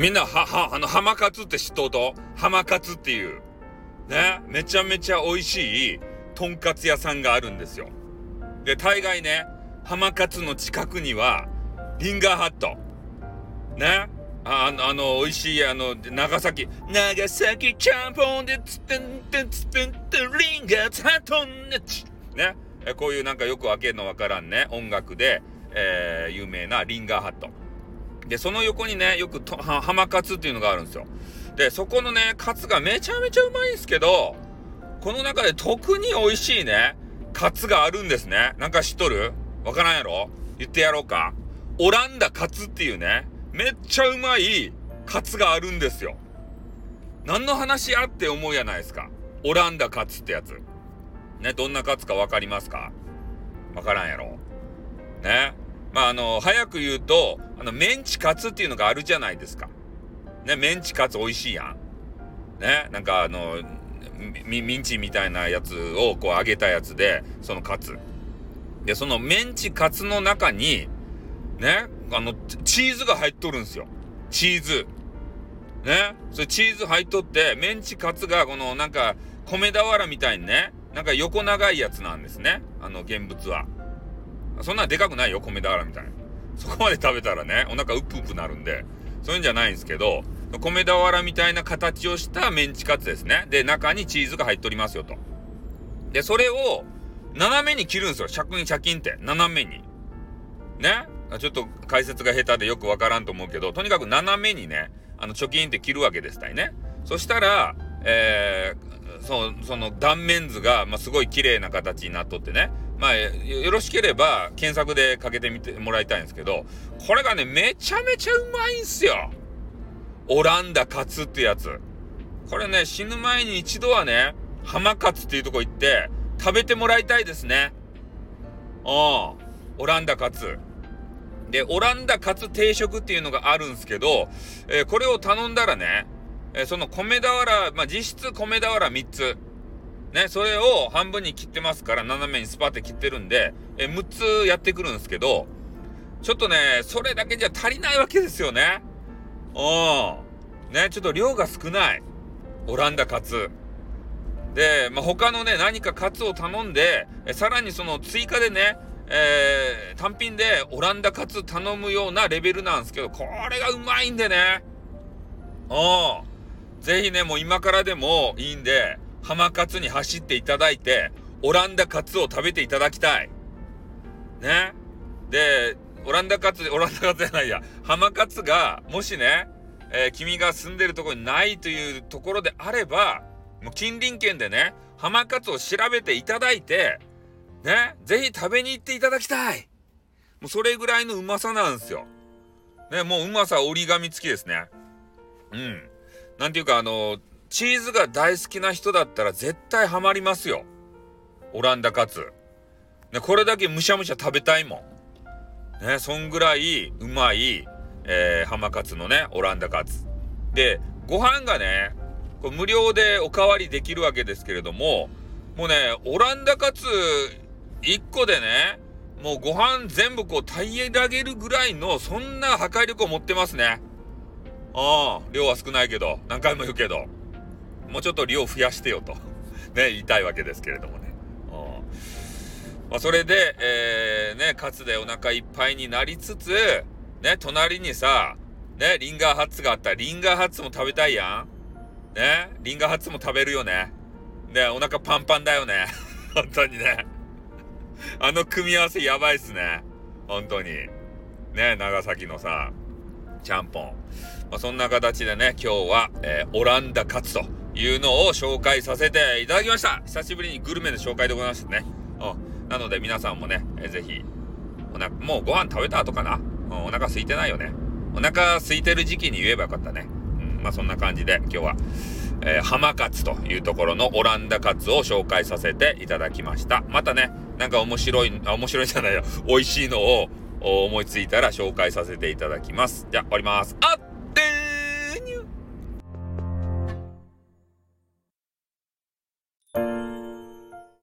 みんな、は、は、あの、浜カツって知っとうと？浜カツっていう、ね、めちゃめちゃ美味しい、とんかつ屋さんがあるんですよ。で、大概ね、浜カツの近くには、リンガーハット。ね？あの、あの、美味しい、あの、長崎、長崎ちゃんぽんでつってんてんつってんてリンガーハットねち。ね。こういうなんかよくわけのわからんね、音楽で、えー、有名なリンガーハット。で、その横にね、よくと浜カツっていうのがあるんですよ。で、そこのね、カツがめちゃめちゃうまいんですけど、この中で特に美味しいね、カツがあるんですね。なんか知っとる？わからんやろ？言ってやろうか。オランダカツっていうね、めっちゃうまいカツがあるんですよ。何の話やって思うやないですか。オランダカツってやつ。ね、どんなカツかわかりますか？わからんやろ？ね？まあ、あの、早く言うと、あの、メンチカツっていうのがあるじゃないですか。ね、メンチカツ美味しいやん。ね、なんかあの、ミミンチみたいなやつをこう揚げたやつで、そのカツ。で、そのメンチカツの中に、ね、あの、チーズが入っとるんですよ。チーズ。ね。それチーズ入っとって、メンチカツがこのなんか、米俵みたいにね、なんか横長いやつなんですね。あの、現物は。そんなでかくないよ、米俵みたいな。そこまで食べたらね、お腹うっぷうぷなるんで、そういうんじゃないんですけど、米俵みたいな形をしたメンチカツですね。で、中にチーズが入っておりますよと。で、それを、斜めに切るんですよ。尺にチキンって。斜めに。ね？ちょっと解説が下手でよくわからんと思うけど、とにかく斜めにね、あの、貯金って切るわけですたいね。そしたら、えー、そその断面図が、まあ、すごい綺麗な形になっとってね。まあ、よろしければ検索でかけてみてもらいたいんですけど、これがね、めちゃめちゃうまいんすよ。オランダカツってやつ。これね、死ぬ前に一度はね、浜カツっていうとこ行って、食べてもらいたいですね。うん。オランダカツ。で、オランダカツ定食っていうのがあるんですけど、えー、これを頼んだらね、えー、その米俵、まあ、実質米俵3つ。ね、それを半分に切ってますから、斜めにスパって切ってるんで、え、6つやってくるんですけど、ちょっとね、それだけじゃ足りないわけですよね。うん。ね、ちょっと量が少ない。オランダカツ。で、まあ、他のね、何かカツを頼んで、えさらにその追加でね、えー、単品でオランダカツ頼むようなレベルなんですけど、これがうまいんでね。うん。ぜひね、もう今からでもいいんで、浜カツに走っていただいて、オランダカツを食べていただきたい。ね。で、オランダカツ、オランダカツじゃないや、浜カツが、もしね、えー、君が住んでるとこにないというところであれば、もう近隣県でね、浜カツを調べていただいて、ね、ぜひ食べに行っていただきたい。もうそれぐらいのうまさなんですよ。ね、もううまさ折り紙付きですね。うん。なんていうかあの、チーズが大好きな人だったら絶対ハマりますよ。オランダカツ。ね、これだけむしゃむしゃ食べたいもん。ね、そんぐらいうまい、えー、浜カツのね、オランダカツ。で、ご飯がね、こ無料でおかわりできるわけですけれども、もうね、オランダカツ1個でね、もうご飯全部こう平らげるぐらいの、そんな破壊力を持ってますね。ああ、量は少ないけど、何回も言うけど。もうちょっと量増やしてよと ね、言いたいわけですけれどもね。まあ、それで、えー、ね、カツでお腹いっぱいになりつつ、ね、隣にさ、ね、リンガーハッツがあったら、リンガーハッツも食べたいやんね、リンガーハッツも食べるよね。ね、お腹パンパンだよね。本当にね。あの組み合わせやばいっすね。本当に。ね、長崎のさ、ちゃんぽん。まあ、そんな形でね、今日は、えー、オランダカツというのを紹介させていただきました。久しぶりにグルメの紹介でございましたね。うん。なので皆さんもね、えー、ぜひ、もうご飯食べた後かな、うん、お腹空いてないよね？お腹空いてる時期に言えばよかったね。うん、まあそんな感じで今日は、えー、浜カツというところのオランダカツを紹介させていただきました。またね、なんか面白い、あ、面白いじゃないよ。美味しいのを思いついたら紹介させていただきます。じゃあ終わります。あっ